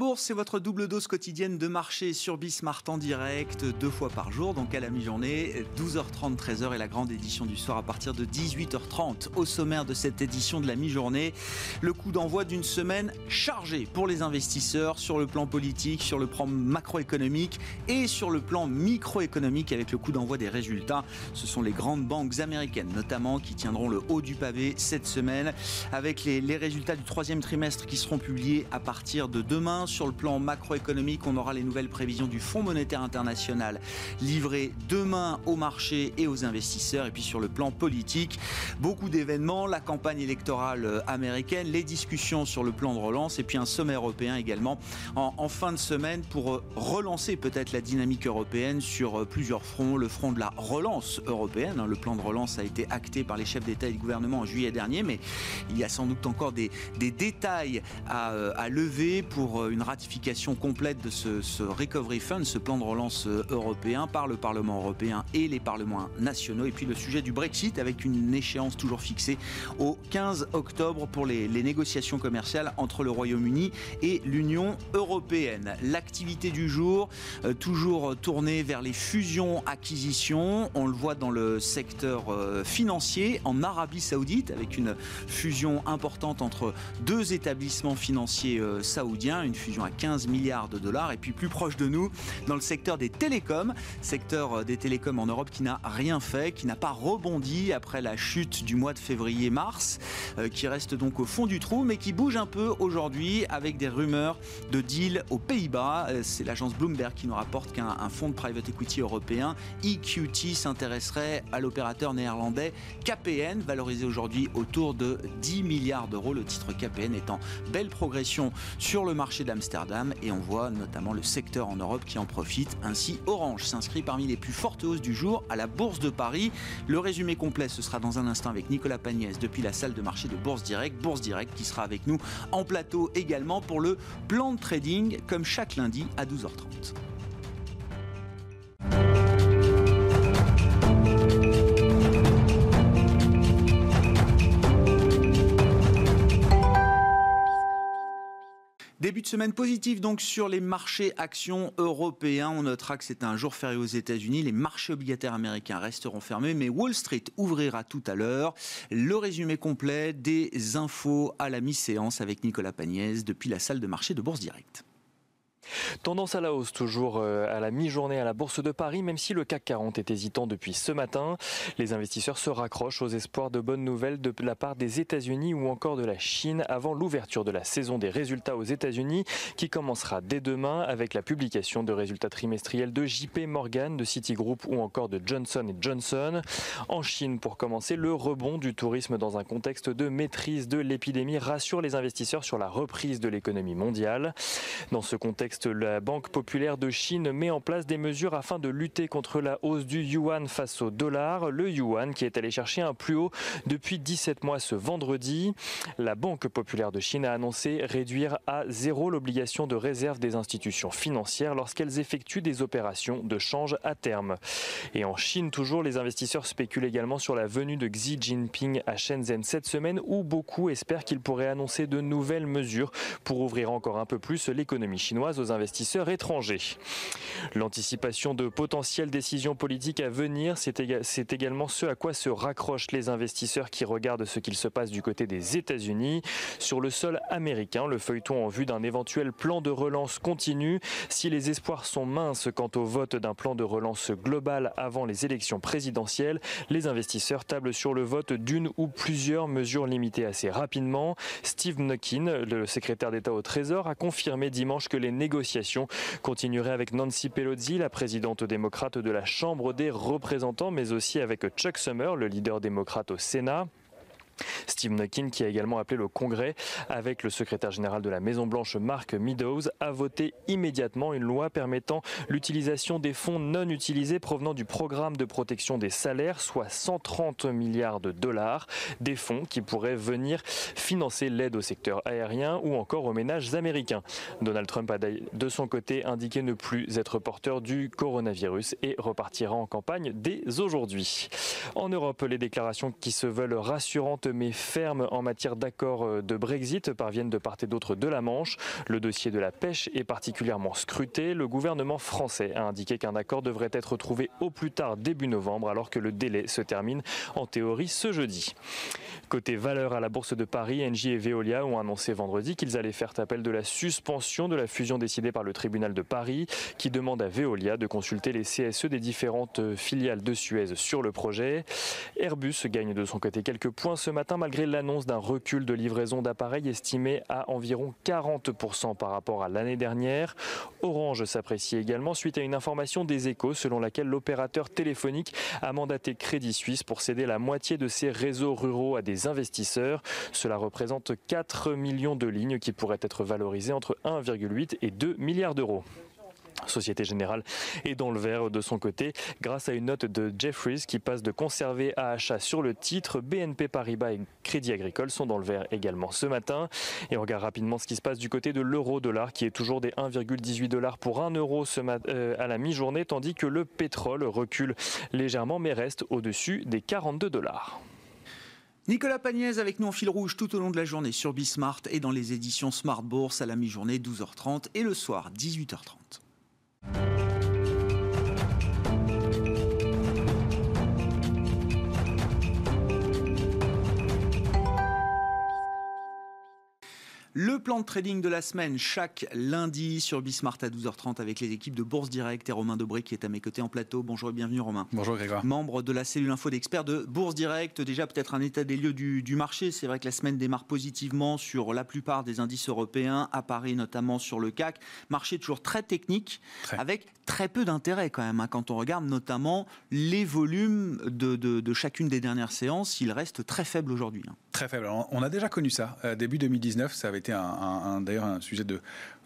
Bourse, c'est votre double dose quotidienne de marché sur Bismart en direct, deux fois par jour, donc à la mi-journée, 12h30, 13h et la grande édition du soir à partir de 18h30. Au sommaire de cette édition de la mi-journée, le coup d'envoi d'une semaine chargée pour les investisseurs sur le plan politique, sur le plan macroéconomique et sur le plan microéconomique avec le coup d'envoi des résultats. Ce sont les grandes banques américaines notamment qui tiendront le haut du pavé cette semaine avec les, les résultats du troisième trimestre qui seront publiés à partir de demain sur le plan macroéconomique, on aura les nouvelles prévisions du Fonds monétaire international livrées demain aux marchés et aux investisseurs. Et puis sur le plan politique, beaucoup d'événements, la campagne électorale euh, américaine, les discussions sur le plan de relance et puis un sommet européen également en, fin de semaine pour euh, relancer peut-être la dynamique européenne sur euh, plusieurs fronts. Le front de la relance européenne, hein. le plan de relance a été acté par les chefs d'État et de gouvernement en juillet dernier, mais il y a sans doute encore des, détails à, lever pour une ratification complète de ce, Recovery Fund, ce plan de relance euh, européen par le Parlement européen et les parlements nationaux. Et puis le sujet du Brexit avec une échéance toujours fixée au 15 octobre pour les, négociations commerciales entre le Royaume-Uni et l'Union européenne. L'activité du jour, euh, toujours tournée vers les fusions-acquisitions. On le voit dans le secteur financier en Arabie saoudite avec une fusion importante entre deux établissements financiers saoudiens fusion à 15 milliards de dollars. Et puis plus proche de nous, dans le secteur des télécoms, secteur euh, des télécoms en Europe qui n'a rien fait, qui n'a pas rebondi après la chute du mois de février-mars, euh, qui reste donc au fond du trou, mais qui bouge un peu aujourd'hui avec des rumeurs de deal aux Pays-Bas. Euh, c'est l'agence Bloomberg qui nous rapporte qu'un fonds de private equity européen, EQT, s'intéresserait à l'opérateur néerlandais KPN, valorisé aujourd'hui autour de 10 milliards d'euros. Le titre KPN est en belle progression sur le marché d'Amsterdam et on voit notamment le secteur en Europe qui en profite. Ainsi, Orange s'inscrit parmi les plus fortes hausses du jour à la Bourse de Paris. Le résumé complet, ce sera dans un instant avec Nicolas Pagnès depuis la salle de marché de Bourse Direct. Bourse Direct qui sera avec nous en plateau également pour le plan de trading comme chaque lundi à 12h30. Début de semaine positif donc sur les marchés actions européens. On notera que c'est un jour férié aux États-Unis. Les marchés obligataires américains resteront fermés, mais Wall Street ouvrira tout à l'heure. Le résumé complet des infos à la mi-séance avec Nicolas Pagnès depuis la salle de marché de Bourse Directe. Tendance à la hausse toujours euh, à la mi-journée à la Bourse de Paris, même si le CAC 40 est hésitant depuis ce matin. Les investisseurs se raccrochent aux espoirs de bonnes nouvelles de la part des États-Unis ou encore de la Chine avant l'ouverture de la saison des résultats aux États-Unis qui commencera dès demain avec la publication de résultats trimestriels de JP Morgan, de Citigroup ou encore de Johnson Johnson. En Chine, pour commencer, le rebond du tourisme dans un contexte de maîtrise de l'épidémie rassure les investisseurs sur la reprise de l'économie mondiale. Dans ce contexte, la Banque populaire de Chine met en place des mesures afin de lutter contre la hausse du yuan face au dollar. Le yuan qui est allé chercher un plus haut depuis 17 mois ce vendredi. La Banque populaire de Chine a annoncé réduire à zéro l'obligation de réserve des institutions financières lorsqu'elles effectuent des opérations de change à terme. Et en Chine, toujours, les investisseurs spéculent également sur la venue de Xi Jinping à Shenzhen cette semaine où beaucoup espèrent qu'il pourrait annoncer de nouvelles mesures pour ouvrir encore un peu plus l'économie chinoise aux investisseurs étrangers. L'anticipation de potentielles décisions politiques à venir, c'est également ce à quoi se raccrochent les investisseurs qui regardent ce qu'il se passe du côté des États-Unis. Sur le sol américain, le feuilleton en vue d'un éventuel plan de relance continue. Si les espoirs sont minces quant au vote d'un plan de relance global avant les élections présidentielles, les investisseurs tablent sur le vote d'une ou plusieurs mesures limitées assez rapidement. Steve Nuckin, le secrétaire d'État au Trésor, a confirmé dimanche que les négociations négociations continuerait avec Nancy Pelosi, la présidente démocrate de la Chambre des représentants, mais aussi avec Chuck Summer, le leader démocrate au Sénat. Steve Mnuchin, qui a également appelé le Congrès avec le secrétaire général de la Maison-Blanche, Mark Meadows, a voté immédiatement une loi permettant l'utilisation des fonds non utilisés provenant du programme de protection des salaires, soit 130 milliards de dollars, des fonds qui pourraient venir financer l'aide au secteur aérien ou encore aux ménages américains. Donald Trump a de son côté indiqué ne plus être porteur du coronavirus et repartira en campagne dès aujourd'hui. En Europe, les déclarations qui se veulent rassurantes mais fermes en matière d'accord euh, de Brexit parviennent de part et d'autre de la Manche. Le dossier de la pêche est particulièrement scruté. Le gouvernement français a indiqué qu'un accord devrait être trouvé au plus tard début novembre alors que le délai se termine en théorie ce jeudi. Côté valeur à la Bourse de Paris, Engie et Veolia ont annoncé vendredi qu'ils allaient faire appel de la suspension de la fusion décidée par le tribunal de Paris qui demande à Veolia de consulter les CSE des différentes filiales de Suez sur le projet. Airbus gagne de son côté quelques points ce matin malgré l'annonce d'un recul de livraison d'appareils estimé à environ 40% par rapport à l'année dernière. Orange s'apprécie également suite à une information des échos selon laquelle l'opérateur téléphonique a mandaté Crédit Suisse pour céder la moitié de ses réseaux ruraux à des investisseurs. Cela représente 4 millions de lignes qui pourraient être valorisées entre 1,8 et 2 milliards d'euros. Société Générale est dans le vert de son côté grâce à une note de Jeffries qui passe de conserver à achat sur le titre. BNP Paribas et Crédit Agricole sont dans le vert également ce matin. Et on regarde rapidement ce qui se passe du côté de l'euro-dollar qui est toujours des 1,18 dollars pour 1 euro euh, à la mi-journée tandis que le pétrole recule légèrement mais reste au-dessus des 42 dollars. Nicolas Pagnès avec nous en fil rouge tout au long de la journée sur Bismart et dans les éditions Smart Bourse à la mi-journée 12h30 et le soir 18h30. Thank you. Le plan de trading de la semaine, chaque lundi sur Bismart à 12h30 avec les équipes de Bourse Direct et Romain Dobré qui est à mes côtés en plateau. Bonjour et bienvenue Romain. Bonjour Grégoire. Membre de la cellule info d'experts de Bourse Direct. Déjà peut-être un état des lieux du, marché. C'est vrai que la semaine démarre positivement sur la plupart des indices européens, à Paris notamment sur le CAC. Marché toujours très technique avec très peu d'intérêt quand même. Hein, quand on regarde notamment les volumes de, chacune des dernières séances, ils restent très faibles aujourd'hui. Hein. Très faible. on a déjà connu ça. Euh, début 2019, ça avait été d'ailleurs un sujet de,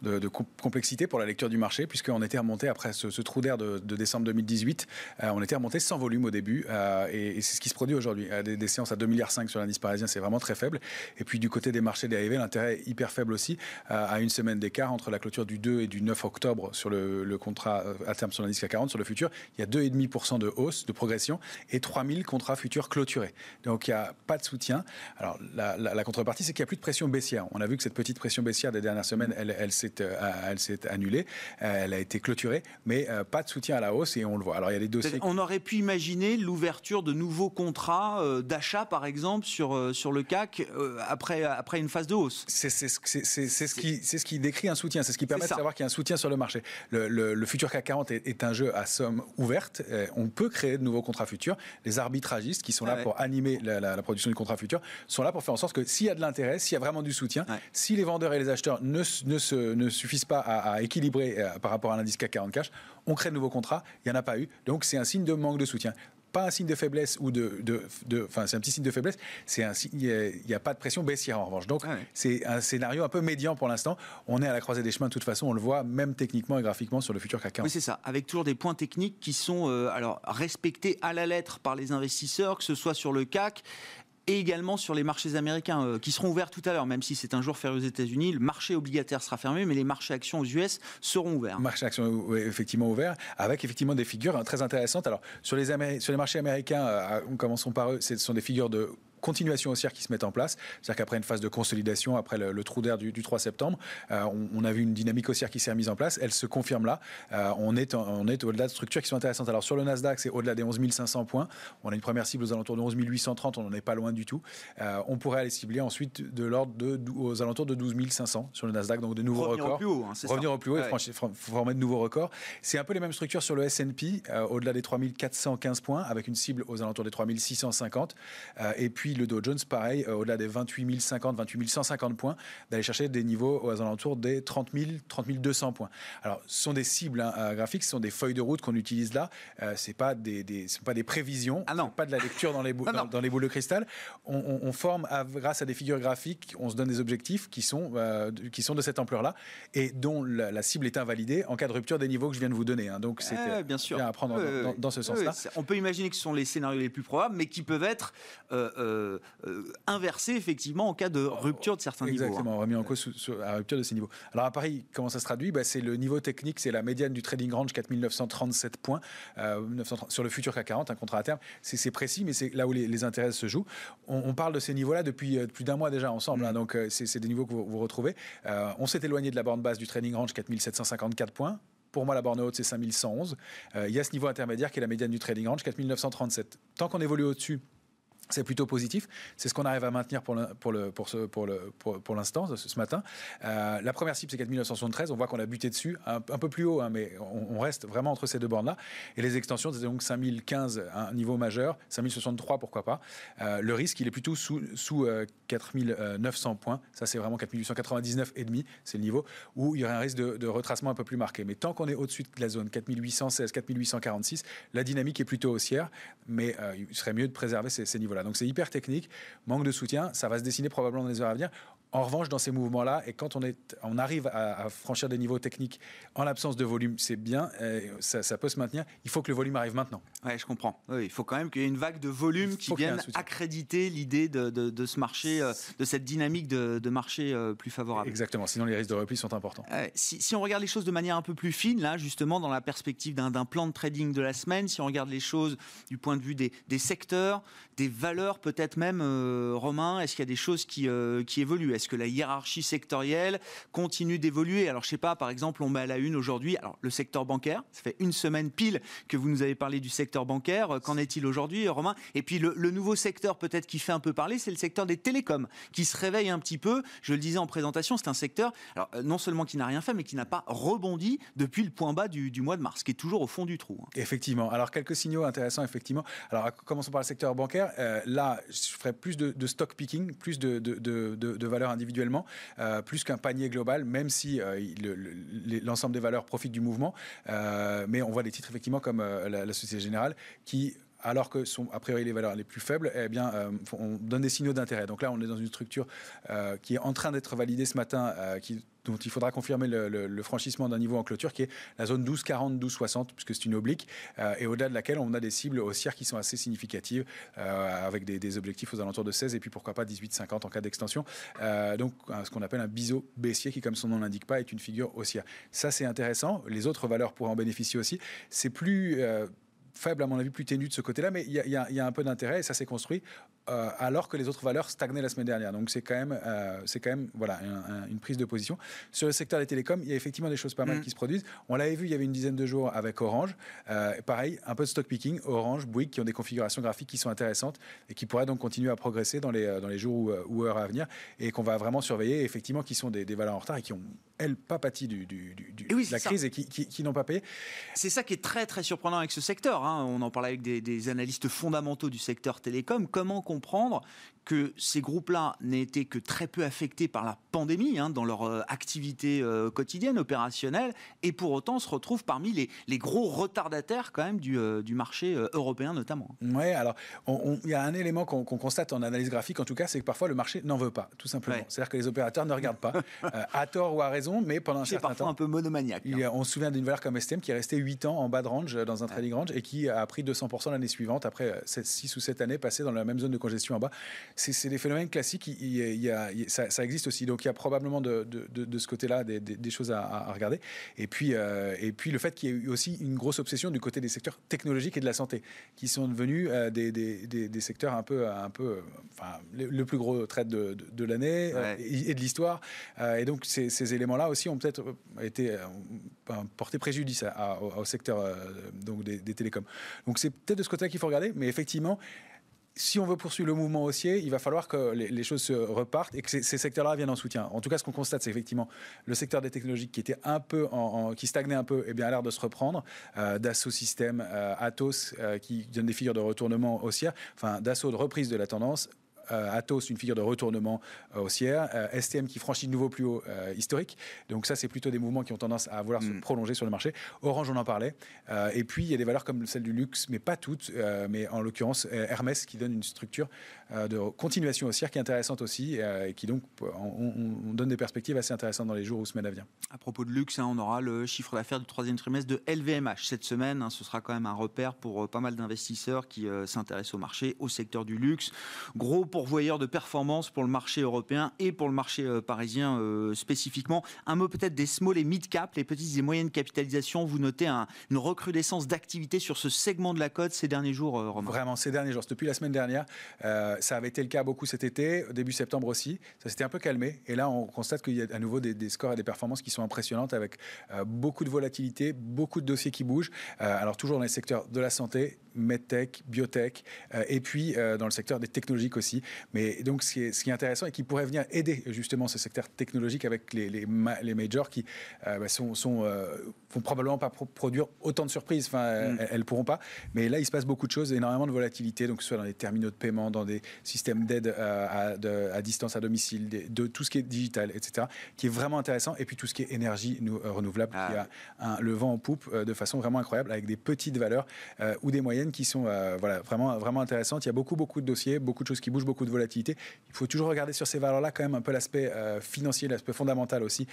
de, complexité pour la lecture du marché, puisqu'on était remonté après ce, trou d'air de, décembre 2018, euh, on était remonté sans volume au début, euh, et, c'est ce qui se produit aujourd'hui. Des, séances à 2,5 milliards sur l'indice parisien, c'est vraiment très faible. Et puis du côté des marchés dérivés, l'intérêt est hyper faible aussi, à une semaine d'écart entre la clôture du 2 et du 9 octobre sur le, le contrat à terme sur l'indice CAC 40, sur le futur, il y a 2,5% de hausse, de progression, et 3000 contrats futurs clôturés. Donc il n'y a pas de soutien. Alors la, contrepartie, c'est qu'il n'y a plus de pression baissière. On a vu que cette petite pression baissière des dernières semaines, elle, elle s'est euh, annulée, euh, elle a été clôturée, mais euh, pas de soutien à la hausse et on le voit. Alors il y a des dossiers. On aurait pu imaginer l'ouverture de nouveaux contrats d'achat, par exemple, sur, sur le CAC après, après une phase de hausse. C'est ce, qui, ce qui décrit un soutien, c'est ce qui permet de savoir qu'il y a un soutien sur le marché. Le, le, futur CAC 40 est, un jeu à somme ouverte. on peut créer de nouveaux contrats futurs. Les arbitragistes qui sont là pour animer la, la, production du contrat futur sont là pour faire en sorte que s'il y a de l'intérêt, s'il y a vraiment du soutien, si les vendeurs et les acheteurs ne, ne, se, ne suffisent pas à, équilibrer euh, par rapport à l'indice CAC 40 cash, on crée de nouveaux contrats, il n'y en a pas eu. Donc c'est un signe de manque de soutien pas un signe de faiblesse ou de, enfin c'est un petit signe de faiblesse. C'est un il n'y a, pas de pression baissière en revanche. Donc c'est un scénario un peu médian pour l'instant. On est à la croisée des chemins de toute façon. On le voit même techniquement et graphiquement sur le futur CAC 40. Oui c'est ça. Avec toujours des points techniques qui sont euh, alors respectés à la lettre par les investisseurs, que ce soit sur le CAC et également sur les marchés américains euh, qui seront ouverts tout à l'heure, même si c'est un jour férié aux États-Unis. Le marché obligataire sera fermé, mais les marchés actions aux US seront ouverts. Marché actions effectivement ouverts, avec effectivement des figures hein, très intéressantes. Alors sur les, sur les marchés américains, euh, commençons par eux, ce sont des figures de continuation haussière qui se met en place. C'est-à-dire qu'après une phase de consolidation, après le, trou d'air du, 3 septembre, euh, on, a vu une dynamique haussière qui s'est mise en place. Elle se confirme là. Euh, on est, on est au-delà de structures qui sont intéressantes. Alors sur le Nasdaq, c'est au-delà des 11 500 points. On a une première cible aux alentours de 11 830. On n'en est pas loin du tout. Euh, on pourrait aller cibler ensuite de l'ordre de, aux alentours de 12 500 sur le Nasdaq, donc de nouveaux Revenir records. Au plus haut, hein, Revenir au plus haut et former de nouveaux records. C'est un peu les mêmes structures sur le S&P, au-delà des 3 415 points, avec une cible aux alentours des 3 650. et puis puis le Dow Jones, pareil, au-delà des 28 050, 28 150 points, d'aller chercher des niveaux aux alentours des 30 000, 30 200 points. Alors, ce sont des cibles hein, graphiques, ce sont des feuilles de route qu'on utilise là. c'est pas des, sont pas des prévisions, ah non. pas de la lecture dans les, dans, les boules de cristal. On, forme grâce à des figures graphiques, on se donne des objectifs qui sont, qui sont de cette ampleur-là et dont la, cible est invalidée en cas de rupture des niveaux que je viens de vous donner. Hein. Donc, c'est bien, sûr. à prendre dans, ce sens-là. on peut imaginer que ce sont les scénarios les plus probables, mais qui peuvent être euh, euh, euh, effectivement en cas de rupture de certains niveaux. Hein. Exactement, remis en cause à la rupture de ces niveaux. Alors à Paris, comment ça se traduit? Bah, C'est le niveau technique, c'est la médiane du trading range 4937 points sur le futur CAC 40, un contrat à terme. C'est précis, mais c'est là où les, intérêts se jouent. On, parle de ces niveaux-là depuis plus d'un mois déjà ensemble, hein, mm. donc c'est des niveaux que vous, vous retrouvez. on s'est éloigné de la borne basse du trading range 4754 points. Pour moi, la borne haute, c'est 5111. Euh, il y a ce niveau intermédiaire qui est la médiane du trading range, 4937. Tant qu'on évolue au-dessus, c'est plutôt positif. C'est ce qu'on arrive à maintenir pour l'instant, pour pour ce, pour le, ce, matin. Euh, la première cible, c'est 4973. On voit qu'on a buté dessus, un, peu plus haut, hein, mais on, reste vraiment entre ces deux bornes-là. Et les extensions, c'est donc 5015, un niveau majeur, 5063, pourquoi pas. Euh, le risque, il est plutôt sous, sous 4900 euh, points. Ça, c'est vraiment 4899,5, c'est le niveau où il y aurait un risque de, retracement un peu plus marqué. Mais tant qu'on est au-dessus de la zone 4816, 4846, la dynamique est plutôt haussière, mais il serait mieux de préserver ces, ces niveaux donc c'est hyper technique, manque de soutien, ça va se dessiner probablement dans les heures à venir. En revanche, dans ces mouvements-là, et quand on, est, on arrive à, franchir des niveaux techniques en l'absence de volume, c'est bien, ça, peut se maintenir. Il faut que le volume arrive maintenant. Oui, je comprends. il faut quand même qu'il y ait une vague de volume qui vienne accréditer l'idée de, ce marché, euh, de cette dynamique de, marché euh, plus favorable. Exactement, sinon les risques de repli sont importants. si, on regarde les choses de manière un peu plus fine, là, justement, dans la perspective d'un plan de trading de la semaine, si on regarde les choses du point de vue des, secteurs, des valeurs peut-être même, euh, Romain, est-ce qu'il y a des choses qui, qui évoluent? Est-ce que la hiérarchie sectorielle continue d'évoluer? Alors, je sais pas, par exemple, on met à la une aujourd'hui, alors le secteur bancaire, ça fait une semaine pile que vous nous avez parlé du secteur bancaire. Qu'en est-il aujourd'hui, Romain? Et puis, le, nouveau secteur peut-être qui fait un peu parler, c'est le secteur des télécoms, qui se réveille un petit peu. Je le disais en présentation, c'est un secteur, euh, non seulement qui n'a rien fait, mais qui n'a pas rebondi depuis le point bas du, mois de mars, qui est toujours au fond du trou. Hein. Effectivement. Alors, quelques signaux intéressants, effectivement. Alors, commençons par le secteur bancaire. Euh, là, je ferai plus de, stock picking, plus de, valeurs individuellement, euh, plus qu'un panier global, même si euh, l'ensemble des valeurs profitent du mouvement. Mais on voit des titres effectivement comme la, Société Générale qui alors que sont a priori les valeurs les plus faibles, eh bien, on donne des signaux d'intérêt. Donc là, on est dans une structure qui est en train d'être validée ce matin, qui dont il faudra confirmer le, franchissement d'un niveau en clôture qui est la zone 12,40, 12,60, puisque c'est une oblique, euh, et au-delà de laquelle on a des cibles haussières qui sont assez significatives, euh, avec des, objectifs aux alentours de 16, et puis pourquoi pas 18,50 en cas d'extension. Euh, donc ce qu'on appelle un biseau baissier, qui comme son nom l'indique pas, est une figure haussière. Ça c'est intéressant, les autres valeurs pourraient en bénéficier aussi. C'est plus faible, à mon avis, plus ténu de ce côté-là, mais il y, a un peu d'intérêt et ça s'est construit euh, alors que les autres valeurs stagnaient la semaine dernière. Donc c'est quand même, euh, c'est quand même voilà, une prise de position. Sur le secteur des télécoms, il y a effectivement des choses pas mal mm. qui se produisent. On l'avait vu il y avait une dizaine de jours avec Orange. Euh, pareil, un peu de stock picking, Orange, Bouygues, qui ont des configurations graphiques qui sont intéressantes et qui pourraient donc continuer à progresser dans les, dans les jours ou, heures à venir et qu'on va vraiment surveiller, effectivement, qui sont des, valeurs en retard et qui ont, elles, pas pâti du, du, de la crise et qui, qui, n'ont pas payé. C'est ça qui est très, très surprenant avec ce secteur. Hein. On en parlait avec des, des analystes fondamentaux du secteur télécom. Comment comprendre que ces groupes-là n'aient été que très peu affectés par la pandémie hein, dans leur euh, activité euh, quotidienne, opérationnelle, et pour autant se retrouvent parmi les, les gros retardataires quand même du, euh, du marché européen notamment. Oui, alors il y a un élément qu'on constate en analyse graphique en tout cas, c'est que parfois le marché n'en veut pas, tout simplement. C'est-à-dire que les opérateurs ne regardent pas, à tort ou à raison, mais pendant un certain parfois un peu monomaniaque. Hein. on se souvient d'une valeur comme STM qui est restée 8 ans en bas de range dans un trading range et qui a pris 200% l'année suivante après 6 ou 7 années passées dans la même zone de congestion en bas c'est des phénomènes classiques. Il, y a, ça, existe aussi. Donc il y a probablement de, ce côté-là des, choses à, regarder. Et puis, euh, et puis le fait qu'il y ait eu aussi une grosse obsession du côté des secteurs technologiques et de la santé, qui sont devenus euh, des, secteurs un peu, un peu, enfin, le, plus gros trade de, l'année euh, et, de l'histoire. et donc ces, éléments-là aussi ont peut-être été porté préjudice au, secteur donc des, des télécoms. Donc c'est peut-être de ce côté-là qu'il faut regarder, mais effectivement si on veut poursuivre le mouvement haussier, il va falloir que les, choses se repartent et que ces, secteurs-là viennent en soutien. En tout cas, ce qu'on constate, c'est effectivement le secteur des technologies qui était un peu, qui stagnait un peu, et eh bien a l'air de se reprendre. Euh, Dassault Systèmes, euh, Atos, euh, qui donnent des figures de retournement haussière, enfin Dassault de reprise de la tendance, Atos, une figure de retournement haussière, STM qui franchit de nouveau plus haut historique. Donc ça, c'est plutôt des mouvements qui ont tendance à vouloir se mm. prolonger sur le marché. Orange, on en parlait. et puis, il y a des valeurs comme celle du luxe, mais pas toutes, mais en l'occurrence Hermès qui donne une structure de continuation haussière qui est intéressante aussi et qui donc on, donne des perspectives assez intéressantes dans les jours ou semaines à venir. À propos de luxe, hein, on aura le chiffre d'affaires du troisième trimestre de LVMH cette semaine. Hein, ce sera quand même un repère pour pas mal d'investisseurs qui s'intéressent au marché, au secteur du luxe. Gros pourvoyeur de performance pour le marché européen et pour le marché euh, parisien euh, spécifiquement. Un mot peut-être des small et mid cap, les petites et moyennes capitalisations. Vous notez une recrudescence d'activité sur ce segment de la cote ces derniers jours, euh, Romain Vraiment, ces derniers jours. Depuis la semaine dernière, ça avait été le cas beaucoup cet été, début septembre aussi. Ça s'était un peu calmé. Et là, on constate qu'il y a à nouveau des, scores et des performances qui sont impressionnantes avec beaucoup de volatilité, beaucoup de dossiers qui bougent. alors, toujours dans les secteurs de la santé, medtech, biotech, et puis dans le secteur des technologiques aussi. Mais donc, ce qui est, ce qui est intéressant et qui pourrait venir aider justement ce secteur technologique avec les, les, les majors qui euh, bah, sont, sont euh, vont probablement pas produire autant de surprises. Enfin, mm. elles, ne pourront pas. Mais là, il se passe beaucoup de choses, énormément de volatilité, donc que ce soit dans les terminaux de paiement, dans des systèmes d'aide euh, à, à, distance à domicile, de, tout ce qui est digital, etc., qui est vraiment intéressant. Et puis tout ce qui est énergie renouvelable, qui ah. a un, le vent en poupe de façon vraiment incroyable, avec des petites valeurs ou des moyennes qui sont voilà, vraiment, vraiment intéressantes. Il y a beaucoup, beaucoup de dossiers, beaucoup de choses qui bougent, beaucoup de volatilité. Il faut toujours regarder sur ces valeurs-là quand même un peu l'aspect financier, l'aspect fondamental aussi,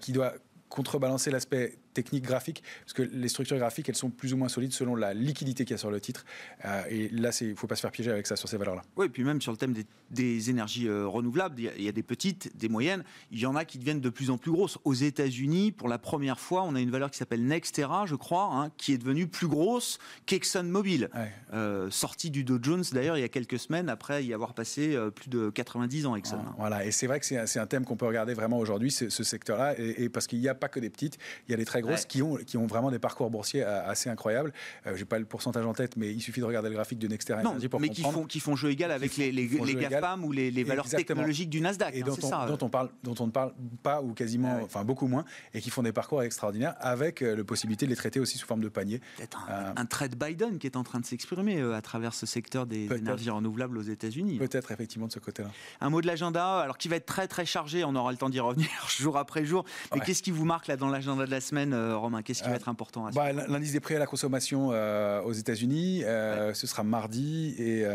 qui doit contrebalancer l'aspect technique graphique, parce que les structures graphiques, elles sont plus ou moins solides selon la liquidité qu'il y a sur le titre. Euh, et là, il ne faut pas se faire piéger avec ça sur ces valeurs-là. Oui, et puis même sur le thème des, énergies euh, renouvelables, il y, a, des petites, des moyennes, il y en a qui deviennent de plus en plus grosses. Aux États-Unis, pour la première fois, on a une valeur qui s'appelle Nextera, je crois, hein, qui est devenue plus grosse qu'ExxonMobil, euh, sortie du Dow Jones d'ailleurs il y a quelques semaines après y avoir passé plus de 90 ans Exxon. Voilà, et c'est vrai que c'est un thème qu'on peut regarder vraiment aujourd'hui, ce, secteur-là, et, parce qu'il n'y a pas que des petites, il y a des très grosses qui, ont, qui ont vraiment des parcours boursiers euh, assez incroyables. Euh, Je n'ai pas le pourcentage en tête, mais il suffit de regarder le graphique de Nexter Energy pour mais qui font, qui font jeu égal avec les, les, les GAFAM ou les, valeurs technologiques du Nasdaq. Et hein, dont, on, dont, on parle, dont on ne parle pas ou quasiment, enfin beaucoup moins, et qui font des parcours extraordinaires avec euh, la possibilité de les traiter aussi sous forme de panier. Peut-être un, trade Biden qui est en train de s'exprimer à travers ce secteur des énergies renouvelables aux États-Unis. Peut-être effectivement de ce côté-là. Un mot de l'agenda, alors qui va être très très chargé, on aura le temps d'y revenir jour après jour. Mais qu'est-ce qui vous marque là dans l'agenda de la semaine, euh, Romain Qu'est-ce qui va euh, être important à bah, L'indice des prix à la consommation euh, aux États-Unis, ce sera mardi et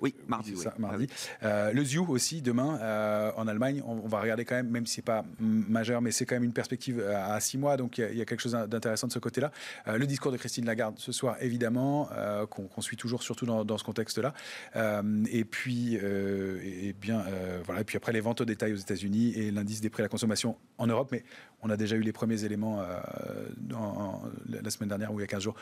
oui, mardi. Ça, mardi. le ZIU aussi demain en Allemagne. On, va regarder quand même, même si c'est pas majeur, mais c'est quand même une perspective à six mois, donc il y, a quelque chose d'intéressant de ce côté-là. le discours de Christine Lagarde ce soir, évidemment, qu'on suit toujours, surtout dans, ce contexte-là. et puis, et, bien, voilà. Et puis après les ventes au détail aux États-Unis et l'indice des prix à la consommation en Europe, mais on a déjà eu les premiers éléments euh, la semaine dernière ou il y a 15 jours.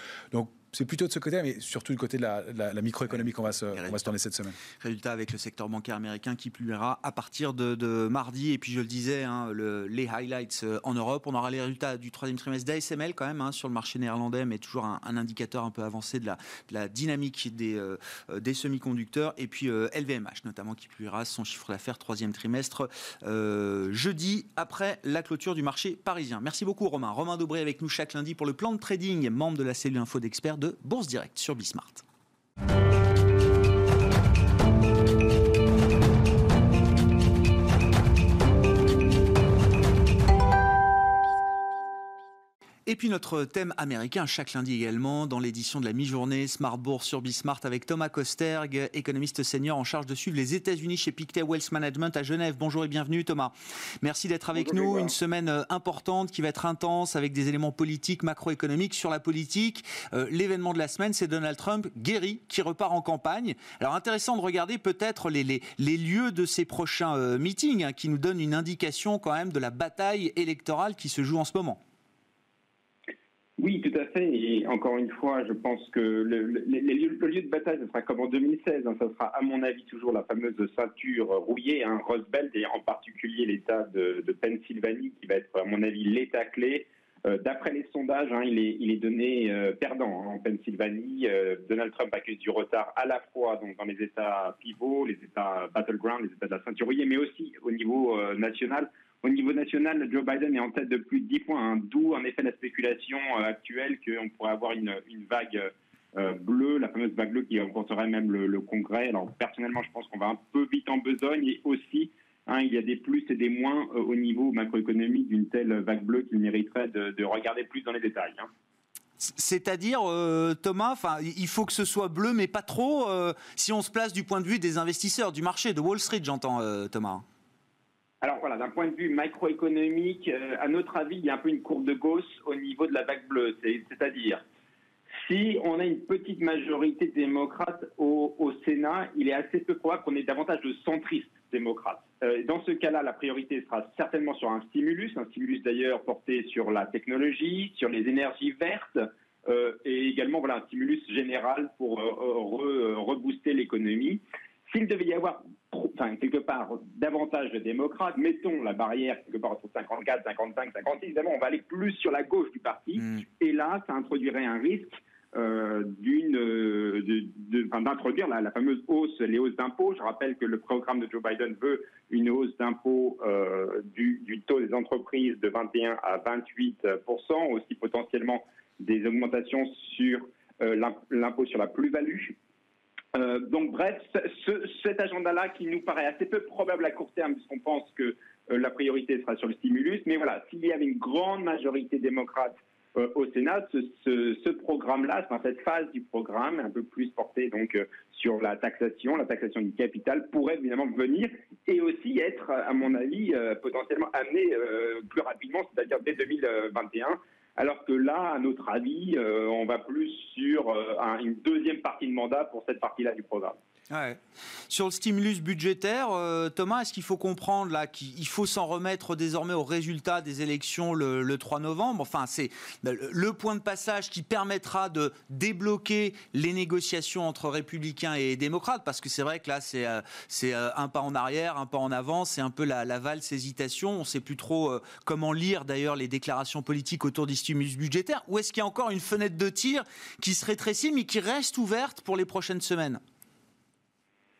C'est plutôt de ce côté, mais surtout du côté de la, microéconomie qu'on va, se, va se tourner cette semaine. Résultat avec le secteur bancaire américain qui publiera à partir de, mardi. Et puis je le disais, hein, les highlights euh, en Europe. On aura les résultats du troisième trimestre d'ASML quand même hein, sur le marché néerlandais, mais toujours un, indicateur un peu avancé de la, la dynamique des, euh, des semi-conducteurs. Et puis LVMH notamment qui publiera son chiffre d'affaires troisième trimestre jeudi après la clôture du marché parisien. Merci beaucoup Romain. Romain Dobré avec nous chaque lundi pour le plan de trading, membre de la cellule info d'experts de Bourse Direct sur Bismart. Et puis notre thème américain chaque lundi également dans l'édition de la mi-journée Smart Bourse sur Bismart avec Thomas Kosterg, économiste senior en charge de suivre les États-Unis chez Pictet Wealth Management à Genève. Bonjour et bienvenue Thomas. Merci d'être avec nous. Une semaine euh, importante qui va être intense avec des éléments politiques, macroéconomiques. Sur la politique, euh, l'événement de la semaine, c'est Donald Trump guéri qui repart en campagne. Alors intéressant de regarder peut-être les, les, les, lieux de ces prochains euh, meetings hein, qui nous donnent une indication quand même de la bataille électorale qui se joue en ce moment. Oui, tout à fait. Et encore une fois, je pense que le, lieu, de bataille, ce sera comme en 2016. Hein. ça sera, à mon avis, toujours la fameuse ceinture rouillée, hein, Rust Belt, et en particulier l'État de, Pennsylvanie, qui va être, à mon avis, l'État clé. Euh, d'après les sondages, hein, il, est, donné euh, perdant en Pennsylvanie. Euh, Donald Trump accuse du retard à la fois dans les États pivots, les États battleground, les États de la ceinture rouillée, mais aussi au niveau national. Au niveau national, Joe Biden est en tête de plus de 10 points, hein, d'où en effet la spéculation euh, actuelle qu'on pourrait avoir une, vague bleue, la fameuse vague bleue qui remporterait même le, Congrès. Alors personnellement, je pense qu'on va un peu vite en besogne et aussi hein, il y a des plus et des moins au niveau macroéconomique d'une telle vague bleue qui mériterait de, regarder plus dans les détails. Hein. C'est-à-dire, Thomas, il faut que ce soit bleu, mais pas trop, si on se place du point de vue des investisseurs, du marché, de Wall Street, j'entends, Thomas. Alors voilà, d'un point de vue macroéconomique, euh, à notre avis, il y a un peu une courbe de Gauss au niveau de la vague bleue. C'est-à-dire, si on a une petite majorité démocrate au, Sénat, il est assez peu probable qu'on ait davantage de centristes démocrates. Euh, dans ce cas-là, la priorité sera certainement sur un stimulus, un stimulus d'ailleurs porté sur la technologie, sur les énergies vertes, euh, et également voilà, un stimulus général pour rebooster l'économie. S'il devait y avoir, enfin, quelque part, davantage de démocrates, mettons la barrière quelque part entre 54, 55, 56, évidemment, on va aller plus sur la gauche du parti. Mm. Et là, ça introduirait un risque euh, d'une, d'introduire la, fameuse hausse, les hausses d'impôts. Je rappelle que le programme de Joe Biden veut une hausse d'impôts euh, du, du, taux des entreprises de 21 à 28% aussi potentiellement des augmentations sur euh, l'impôt sur la plus-value. Euh, donc bref, cet agenda-là qui nous paraît assez peu probable à court terme, puisqu'on pense que euh, la priorité sera sur le stimulus, mais voilà, s'il y avait une grande majorité démocrate euh, au Sénat, ce, programme-là, cette phase du programme, un peu plus portée donc sur la taxation, la taxation du capital, pourrait évidemment venir et aussi être, à mon avis, potentiellement amené plus rapidement, c'est-à-dire dès 2021 alors que là, à notre avis, euh, on va plus sur euh, une deuxième partie de mandat pour cette partie-là du programme. Sur le stimulus budgétaire, euh, Thomas, est-ce qu'il faut comprendre là qu'il faut s'en remettre désormais au résultat des élections le, 3 novembre? Enfin, c'est le point de passage qui permettra de débloquer les négociations entre républicains et démocrates, parce que c'est vrai que là, c'est euh, euh, un pas en arrière, un pas en avant, c'est un peu la, valse hésitation. On ne sait plus trop comment lire d'ailleurs les déclarations politiques autour du stimulus budgétaire. Ou est-ce qu'il y a encore une fenêtre de tir qui se rétrécit, mais qui reste ouverte pour les prochaines semaines?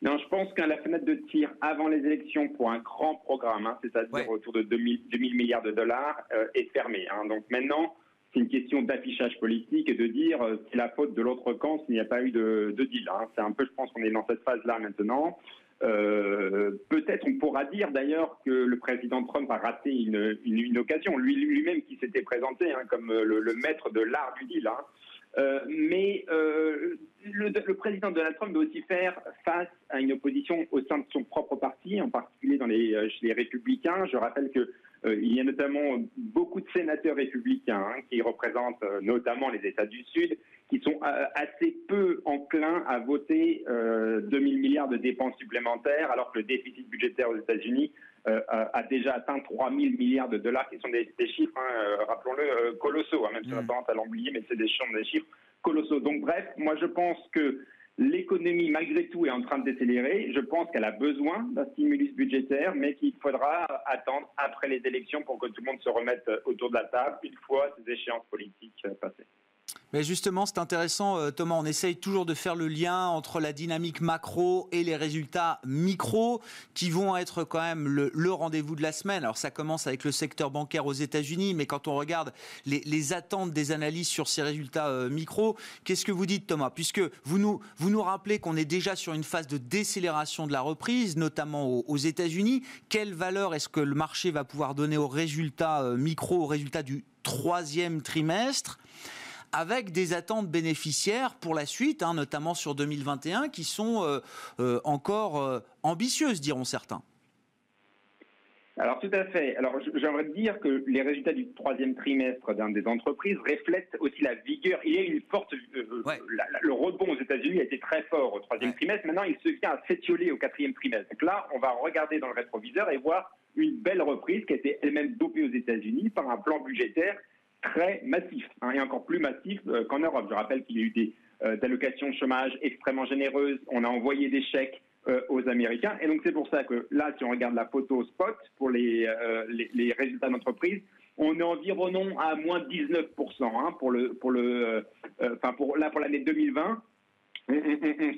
Non, je pense que la fenêtre de tir avant les élections pour un grand programme, hein, c'est-à-dire autour de 2000, 2000, milliards de dollars, euh, est fermée. Hein. Donc maintenant, c'est une question d'affichage politique et de dire euh, c'est la faute de l'autre camp s'il n'y a pas eu de, de deal. Hein. C'est un peu, je pense qu'on est dans cette phase-là maintenant. Euh, Peut-être on pourra dire d'ailleurs que le président Trump a raté une, une, une occasion, lui lui-même qui s'était présenté hein, comme le, le, maître de l'art du deal. Hein. Euh, mais euh, le, président Donald Trump doit aussi faire face à une opposition au sein de son propre parti, en particulier dans les, euh, chez les républicains. Je rappelle que il y a notamment beaucoup de sénateurs républicains hein, qui représentent notamment les États du Sud, qui sont assez peu enclins à voter 2000 milliards de dépenses supplémentaires, alors que le déficit budgétaire aux États-Unis a déjà atteint 3 000 milliards de dollars, qui sont des, chiffres, hein, euh, rappelons-le, euh, colossaux, hein, même si on a tendance à l'oublier, mais c'est des chiffres, des chiffres colossaux. Donc bref, moi je pense que l'économie, malgré tout, est en train de décélérer. Je pense qu'elle a besoin d'un stimulus budgétaire, mais qu'il faudra attendre après les élections pour que tout le monde se remette autour de la table, une fois ces échéances politiques passées. Justement, c'est intéressant, euh, Thomas, on essaye toujours de faire le lien entre la dynamique macro et les résultats micro qui vont être quand même le, rendez-vous de la semaine. Alors ça commence avec le secteur bancaire aux États-Unis, mais quand on regarde les, attentes des analyses sur ces résultats euh, micro, qu'est-ce que vous dites, Thomas? Puisque vous nous, vous nous rappelez qu'on est déjà sur une phase de décélération de la reprise, notamment aux, États-Unis. Quelle valeur est-ce que le marché va pouvoir donner aux résultats euh, micro, aux résultats du troisième trimestre? Avec des attentes bénéficiaires pour la suite, hein, notamment sur 2021, qui sont euh, euh, encore euh, ambitieuses, diront certains. Alors tout à fait. Alors j'aimerais dire que les résultats du troisième trimestre d'un des entreprises reflètent aussi la vigueur. Il y a une forte, le rebond aux États-Unis a été très fort au troisième trimestre. Maintenant, il se vient à s'étioler au quatrième trimestre. Donc là, on va regarder dans le rétroviseur et voir une belle reprise qui a été elle-même dopée aux États-Unis par un plan budgétaire très massif, hein, et encore plus massif euh, qu'en Europe. Je rappelle qu'il y a eu des euh, allocations chômage extrêmement généreuses, on a envoyé des chèques euh, aux Américains, et donc c'est pour ça que là, si on regarde la photo spot pour les, les, résultats d'entreprise, on est environ à moins 19% hein, pour le, pour le, enfin pour là pour l'année 2020. On,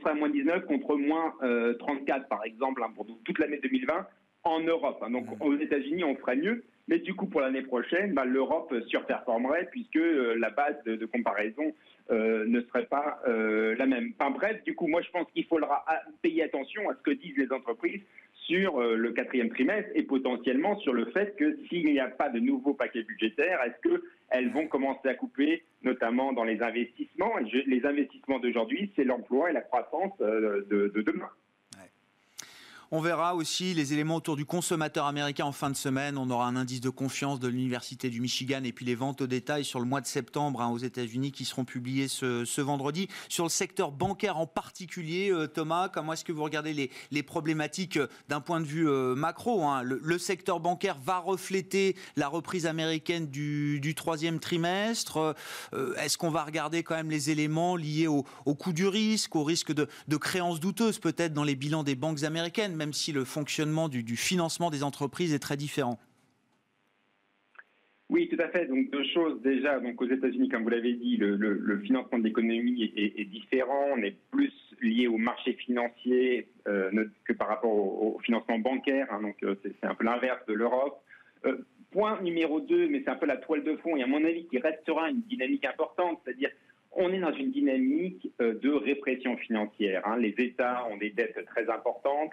sera à moins 19 contre moins 34 par exemple hein, pour toute l'année 2020 en Europe. donc mmh. aux États-Unis, on ferait mieux. Mais du coup, pour l'année prochaine, bah, l'Europe surperformerait puisque la base de, comparaison ne serait pas la même. Enfin bref, du coup, moi je pense qu'il faudra payer attention à ce que disent les entreprises sur le quatrième trimestre et potentiellement sur le fait que s'il n'y a pas de nouveau paquet budgétaire, est-ce qu'elles vont commencer à couper, notamment dans les investissements? les investissements d'aujourd'hui, c'est l'emploi et la croissance de demain. On verra aussi les éléments autour du consommateur américain en fin de semaine. On aura un indice de confiance de l'Université du Michigan et puis les ventes au détail sur le mois de septembre hein, aux États-Unis qui seront publiées ce, vendredi. Sur le secteur bancaire en particulier, euh, Thomas, comment est-ce que vous regardez les, problématiques euh, d'un point de vue euh, macro hein? le, secteur bancaire va refléter la reprise américaine du, troisième trimestre. est-ce qu'on va regarder quand même les éléments liés au, coût du risque, au risque de, de créances douteuses peut-être dans les bilans des banques américaines? Même si le fonctionnement du, financement des entreprises est très différent. Oui, tout à fait. Donc deux choses déjà. Donc aux États-Unis, comme vous l'avez dit, le, financement de l'économie est, différent. On est plus lié au marché financier euh, que par rapport au, financement bancaire. Hein. donc euh, c'est un peu l'inverse de l'Europe. Euh, point numéro deux, mais c'est un peu la toile de fond et à mon avis qui restera une dynamique importante, c'est-à-dire on est dans une dynamique euh, de répression financière. Hein. Les États ont des dettes très importantes.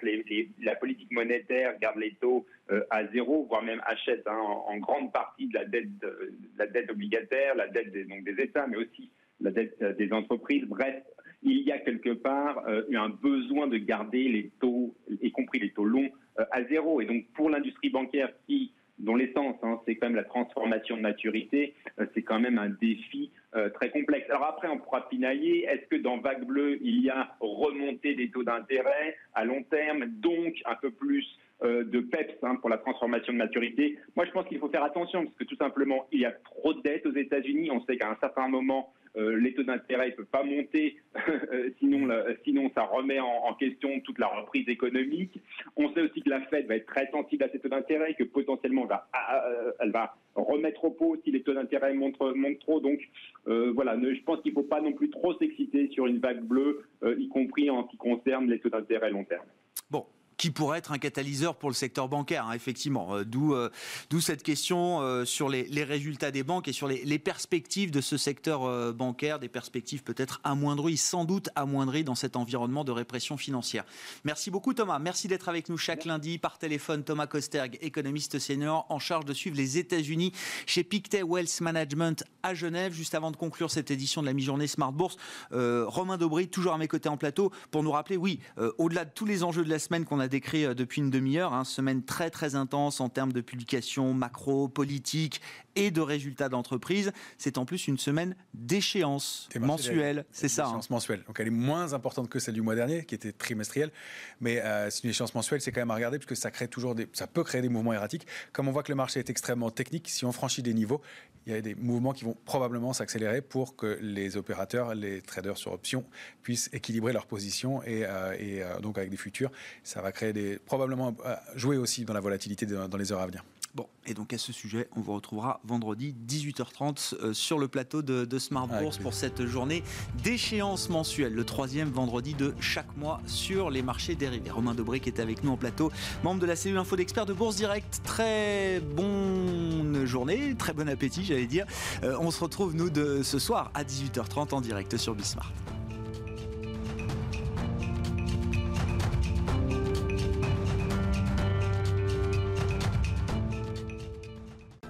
la politique monétaire garde les taux euh, à zéro, voire même achète hein, en, grande partie de la dette, obligataire, la dette des, donc des États, mais aussi la dette euh, des entreprises. Bref, il y a quelque part un besoin de garder les taux, y compris les taux longs, à zéro. Et donc pour l'industrie bancaire qui dont l'essence, hein, c'est quand même la transformation de maturité, c'est quand même un défi euh, très complexe. Alors après, on pourra pinailler, est-ce que dans Vague Bleue, il y a remontée des taux d'intérêt à long terme, donc un peu plus euh, de PEPS hein, pour la transformation de maturité? Moi, je pense qu'il faut faire attention, parce que tout simplement, il y a trop de dettes aux États-Unis. On sait qu'à un certain moment, euh, les taux d'intérêt ne peuvent pas monter, euh, sinon, sinon ça remet en, question toute la reprise économique. On sait aussi que la Fed va être très sensible à ces taux d'intérêt, que potentiellement va, euh, elle va remettre au pot si les taux d'intérêt montent, montent, trop. Donc voilà, je pense qu'il ne faut pas non plus trop s'exciter sur une vague bleue, y compris en ce qui concerne les taux d'intérêt long terme. Bon, qui pourrait être un catalyseur pour le secteur bancaire, hein, effectivement. Euh, d'où euh, cette question euh, sur les, résultats des banques et sur les, perspectives de ce secteur bancaire, des perspectives peut-être amoindries, sans doute amoindries dans cet environnement de répression financière. Merci beaucoup Thomas, merci d'être avec nous chaque lundi par téléphone. Thomas Kosterg, économiste senior en charge de suivre les États-Unis chez Pictet Wealth Management à Genève. Juste avant de conclure cette édition de la mi-journée Smart Bourse, Romain Daubry, toujours à mes côtés en plateau, pour nous rappeler, oui, au-delà de tous les enjeux de la semaine qu'on a décrit euh, depuis une demi-heure. Hein, semaine très très intense en termes de publications macro, politiques et de résultats d'entreprise. C'est en plus une semaine d'échéance mensuelle. C'est ça. Échéance hein. mensuelle. Donc elle est moins importante que celle du mois dernier, qui était trimestrielle. Mais euh, c'est une échéance mensuelle, c'est quand même à regarder, puisque ça, crée toujours des, ça peut créer des mouvements erratiques. Comme on voit que le marché est extrêmement technique, si on franchit des niveaux, il y a des mouvements qui vont probablement s'accélérer pour que les opérateurs, les traders sur options, puissent équilibrer leur position. Et, euh, et donc avec des futurs, ça va créer des, probablement euh, jouer aussi dans la volatilité dans les heures à venir. Bon, et donc à ce sujet, on vous retrouvera vendredi 18h30 euh, sur le plateau de, Smart Bourse pour cette journée d'échéance mensuelle, le troisième vendredi de chaque mois sur les marchés dérivés. Romain Dobré qui est avec nous en plateau, membre de la cellule info d'experts de Bourse Direct. Très bonne journée, très bon appétit, j'allais dire. Euh, on se retrouve nous de ce soir à 18h30 en direct sur Bismart.